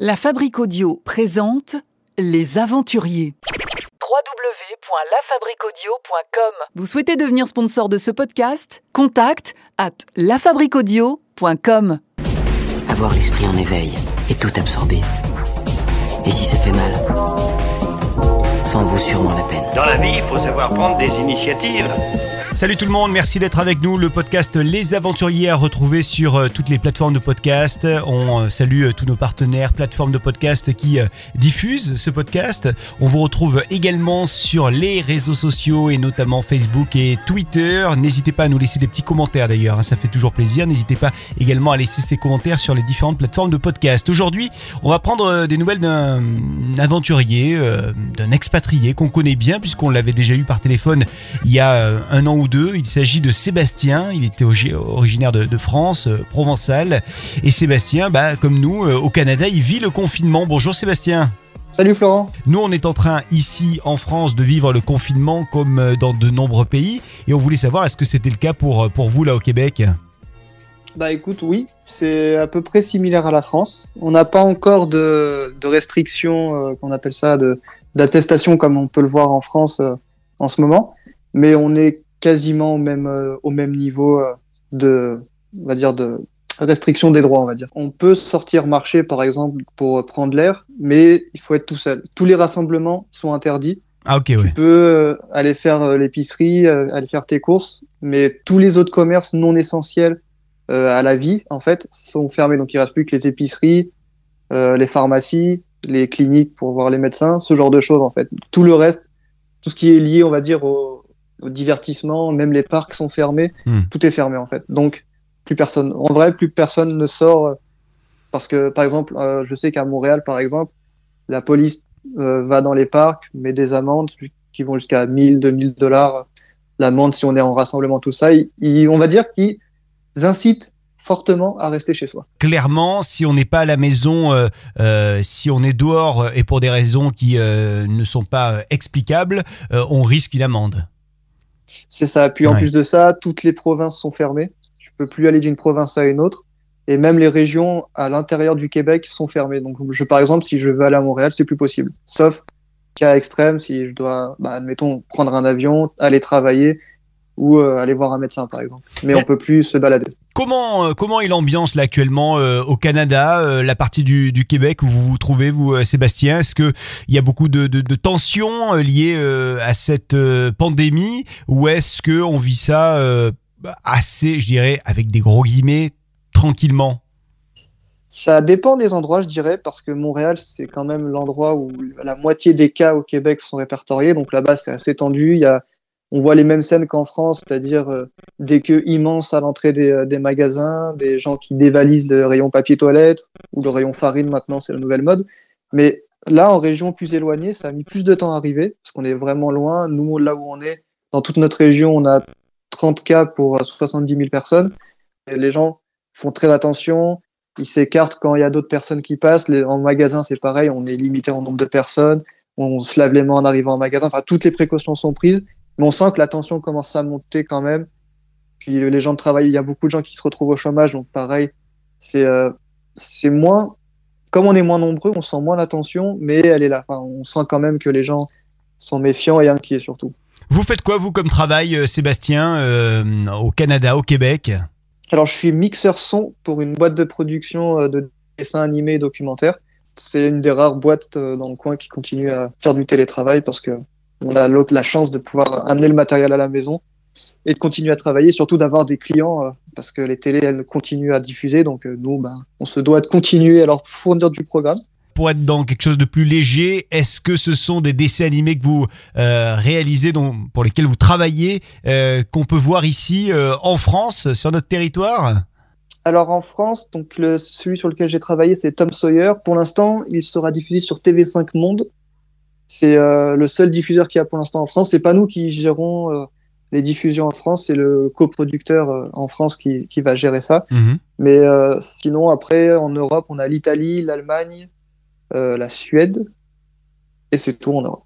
La Fabrique Audio présente Les Aventuriers. www.lafabriquaudio.com Vous souhaitez devenir sponsor de ce podcast? Contact à lafabriquaudio.com. Avoir l'esprit en éveil et tout absorber. Et si ça fait mal Ça en vaut sûrement la peine. Dans la vie, il faut savoir prendre des initiatives. Salut tout le monde, merci d'être avec nous. Le podcast Les Aventuriers à retrouver sur euh, toutes les plateformes de podcast. On euh, salue euh, tous nos partenaires, plateformes de podcast qui diffusent ce podcast. On vous retrouve également sur les réseaux sociaux et notamment Facebook et Twitter. N'hésitez pas à nous laisser des petits commentaires d'ailleurs, hein, ça fait toujours plaisir. N'hésitez pas également à laisser ces commentaires sur les différentes plateformes de podcast. Aujourd'hui, on va prendre des nouvelles d'un aventurier, d'un expatrié qu'on connaît bien puisqu'on l'avait déjà eu par téléphone il y a un an ou deux. Il s'agit de Sébastien. Il était originaire de, France, euh, provençal. Et Sébastien, bah, comme nous, euh, au Canada, il vit le confinement. Bonjour Sébastien. Salut Florent. Nous, on est en train ici en France de vivre le confinement comme euh, dans de nombreux pays. Et on voulait savoir, est-ce que c'était le cas pour, pour vous là au Québec? Bah écoute, oui, c'est à peu près similaire à la France. On n'a pas encore de, de restrictions, qu'on appelle ça, d'attestation comme on peut le voir en France en ce moment. Mais on est quasiment au même, euh, au même niveau euh, de, on va dire, de restriction des droits, on va dire. On peut sortir marcher, par exemple, pour prendre l'air, mais il faut être tout seul. Tous les rassemblements sont interdits. Ah, ok, tu peux euh, aller faire l'épicerie, aller faire tes courses, mais tous les autres commerces non essentiels à la vie, en fait, sont fermés. Donc, il reste plus que les épiceries, les pharmacies, les cliniques pour voir les médecins, ce genre de choses, en fait. Tout le reste, tout ce qui est lié, on va dire, au, au divertissement, même les parcs sont fermés, hmm. tout est fermé en fait. Donc plus personne, en vrai, plus personne ne sort euh, parce que par exemple, euh, je sais qu'à Montréal par exemple, la police euh, va dans les parcs, met des amendes qui vont jusqu'à 1000, 2000 dollars l'amende si on est en rassemblement, tout ça. on va dire qu'ils incitent fortement à rester chez soi. Clairement, si on n'est pas à la maison, si on est dehors et pour des raisons qui ne sont pas explicables, on risque une amende. C'est ça. Puis en plus de ça, toutes les provinces sont fermées. Tu peux plus aller d'une province à une autre. Et même les régions à l'intérieur du Québec sont fermées. Donc, je, par exemple, si je veux aller à Montréal, c'est plus possible. Sauf cas extrême, si je dois, bah, admettons, prendre un avion, aller travailler ou euh, aller voir un médecin, par exemple. Mais, on peut plus se balader. Comment, euh, comment est l'ambiance là actuellement euh, au Canada, la partie du, du, Québec où vous vous trouvez, vous, Sébastien? Est-ce qu'il y a beaucoup de, de, de tensions liées à cette pandémie? Ou est-ce qu'on vit ça assez, je dirais, avec des gros guillemets, tranquillement? Ça dépend des endroits, je dirais, parce que Montréal, c'est quand même l'endroit où la moitié des cas au Québec sont répertoriés. Donc là-bas, c'est assez tendu. Il y a on voit les mêmes scènes qu'en France, c'est-à-dire euh, des queues immenses à l'entrée des, euh, des, magasins, des gens qui dévalisent le rayon papier toilette ou le rayon farine maintenant, c'est la nouvelle mode. Mais là, en région plus éloignée, ça a mis plus de temps à arriver parce qu'on est vraiment loin. Nous, là où on est, dans toute notre région, on a 30 cas pour 70 000 personnes. Les gens font très attention. Ils s'écartent quand il y a d'autres personnes qui passent. En magasin, c'est pareil. On est limité en nombre de personnes. On se lave les mains en arrivant en magasin. Enfin, toutes les précautions sont prises. Mais on sent que la tension commence à monter quand même. Puis les gens de travail, il y a beaucoup de gens qui se retrouvent au chômage, donc pareil, c'est euh, c'est moins. Comme on est moins nombreux, on sent moins la tension, mais elle est là. Enfin, on sent quand même que les gens sont méfiants et inquiets surtout. Vous faites quoi, vous, comme travail, euh, Sébastien, euh, au Canada, au Québec? Alors, je suis mixeur son pour une boîte de production de dessins animés et documentaires. C'est une des rares boîtes dans le coin qui continue à faire du télétravail parce que on a la chance de pouvoir amener le matériel à la maison et de continuer à travailler, surtout d'avoir des clients euh, parce que les télés elles continuent à diffuser, donc euh, nous ben, on se doit de continuer à leur fournir du programme. Pour être dans quelque chose de plus léger, est-ce que ce sont des dessins animés que vous euh, réalisez, dont, pour lesquels vous travaillez, qu'on peut voir ici en France, sur notre territoire? Alors en France, donc le, celui sur lequel j'ai travaillé, c'est Tom Sawyer. Pour l'instant, il sera diffusé sur TV5 Monde c'est euh, le seul diffuseur qu'il y a pour l'instant en France. C'est pas nous qui gérons euh, les diffusions en France, c'est le coproducteur euh, en France qui, qui, va gérer ça. Mhm. Mais sinon, après, en Europe, on a l'Italie, l'Allemagne, la Suède, et c'est tout en Europe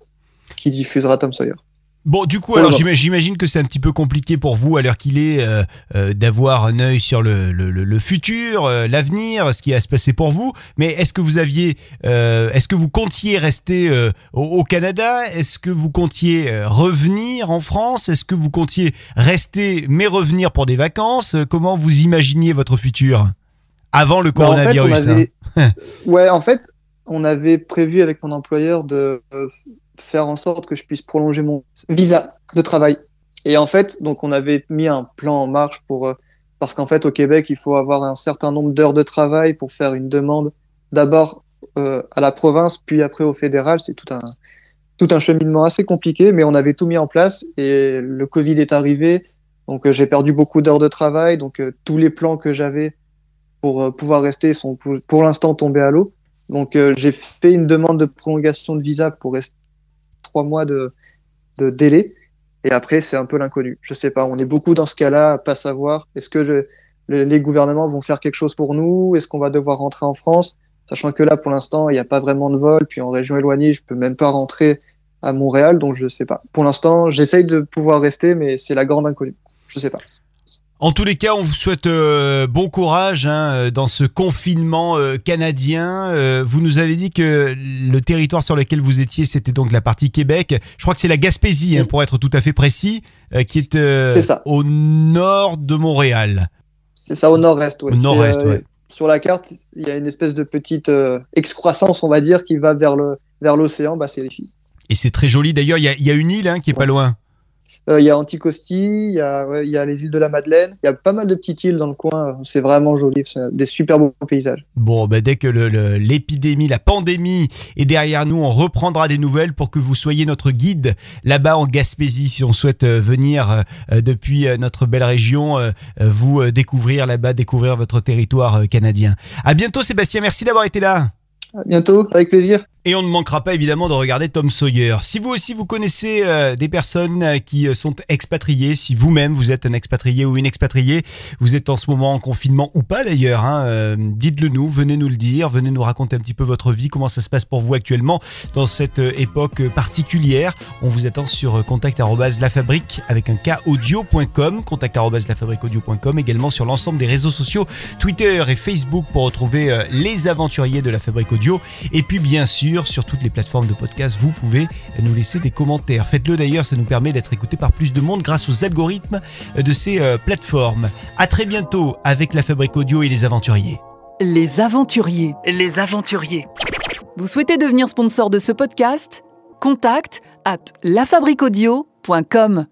qui diffusera Tom Sawyer. Bon, du coup, alors j'imagine que c'est un petit peu compliqué pour vous, à l'heure qu'il est, euh, euh, d'avoir un œil sur le, le, le- le futur, euh, l'avenir, ce qui va se passer pour vous. Mais est-ce que vous aviez, est-ce que vous comptiez rester au, au Canada? Est-ce que vous comptiez revenir en France? Est-ce que vous comptiez rester mais revenir pour des vacances? Comment vous imaginiez votre futur avant le Bah, en fait, on coronavirus hein? ouais, en fait, on avait prévu avec mon employeur de faire en sorte que je puisse prolonger mon visa de travail. Et en fait, donc on avait mis un plan en marche pour euh, parce qu'en fait au Québec, il faut avoir un certain nombre d'heures de travail pour faire une demande d'abord euh, à la province, puis après au fédéral. C'est tout un tout un cheminement assez compliqué, mais on avait tout mis en place et le Covid est arrivé. Donc euh, j'ai perdu beaucoup d'heures de travail. Donc tous les plans que j'avais pour pouvoir rester sont pour, l'instant tombés à l'eau. Donc j'ai fait une demande de prolongation de visa pour rester trois mois de, délai. Et après, c'est un peu l'inconnu. Je sais pas. On est beaucoup dans ce cas-là, à pas savoir. Est-ce que le- le- les gouvernements vont faire quelque chose pour nous? Est-ce qu'on va devoir rentrer en France? Sachant que là, pour l'instant, il n'y a pas vraiment de vol. Puis en région éloignée, je peux même pas rentrer à Montréal. Donc je sais pas. Pour l'instant, j'essaye de pouvoir rester, mais c'est la grande inconnue. Je sais pas. En tous les cas, on vous souhaite euh, bon courage hein, euh, dans ce confinement euh, canadien. Euh, vous nous avez dit que le territoire sur lequel vous étiez, c'était donc la partie Québec. Je crois que c'est la Gaspésie, hein, pour être tout à fait précis, qui est, au nord de Montréal. C'est ça au nord-est. Ouais. Au nord-est, C'est, ouais. Sur la carte, il y a une espèce de petite excroissance, on va dire, qui va vers le vers l'océan. Bah, c'est ici. Et c'est très joli. D'ailleurs, il y a, il y a une île hein, qui est pas Ouais. Euh, Il y a Anticosti, il y ouais, y a les îles de la Madeleine, il y a pas mal de petites îles dans le coin. C'est vraiment joli, c'est des super beaux paysages. Bon, ben, dès que l'épidémie, la pandémie est derrière nous, on reprendra des nouvelles pour que vous soyez notre guide là-bas en Gaspésie. Si on souhaite euh, venir euh, depuis notre belle région, vous découvrir là-bas, découvrir votre territoire canadien. À bientôt, Sébastien. Merci d'avoir été là. À bientôt, avec plaisir. Et on ne manquera pas évidemment de regarder Tom Sawyer. Si vous aussi vous connaissez euh, des personnes euh, qui euh, sont expatriées, si vous-même vous êtes un expatrié ou une expatriée, vous êtes en ce moment en confinement ou pas d'ailleurs, hein, dites-le nous, venez nous le dire, venez nous raconter un petit peu votre vie, comment ça se passe pour vous actuellement dans cette époque particulière. On vous attend sur euh, contact arobase lafabrique avec un K audio.com, contact arobase lafabriqueaudio.com, également sur l'ensemble des réseaux sociaux Twitter et Facebook pour retrouver les aventuriers de la Fabrique Audio. Et puis bien sûr, sur toutes les plateformes de podcast, vous pouvez nous laisser des commentaires. Faites-le d'ailleurs, ça nous permet d'être écoutés par plus de monde grâce aux algorithmes de ces euh, plateformes. À très bientôt avec la Fabrique Audio et les aventuriers. Les aventuriers. Les aventuriers. Vous souhaitez devenir sponsor de ce podcast? Contact à lafabriquaudio.com.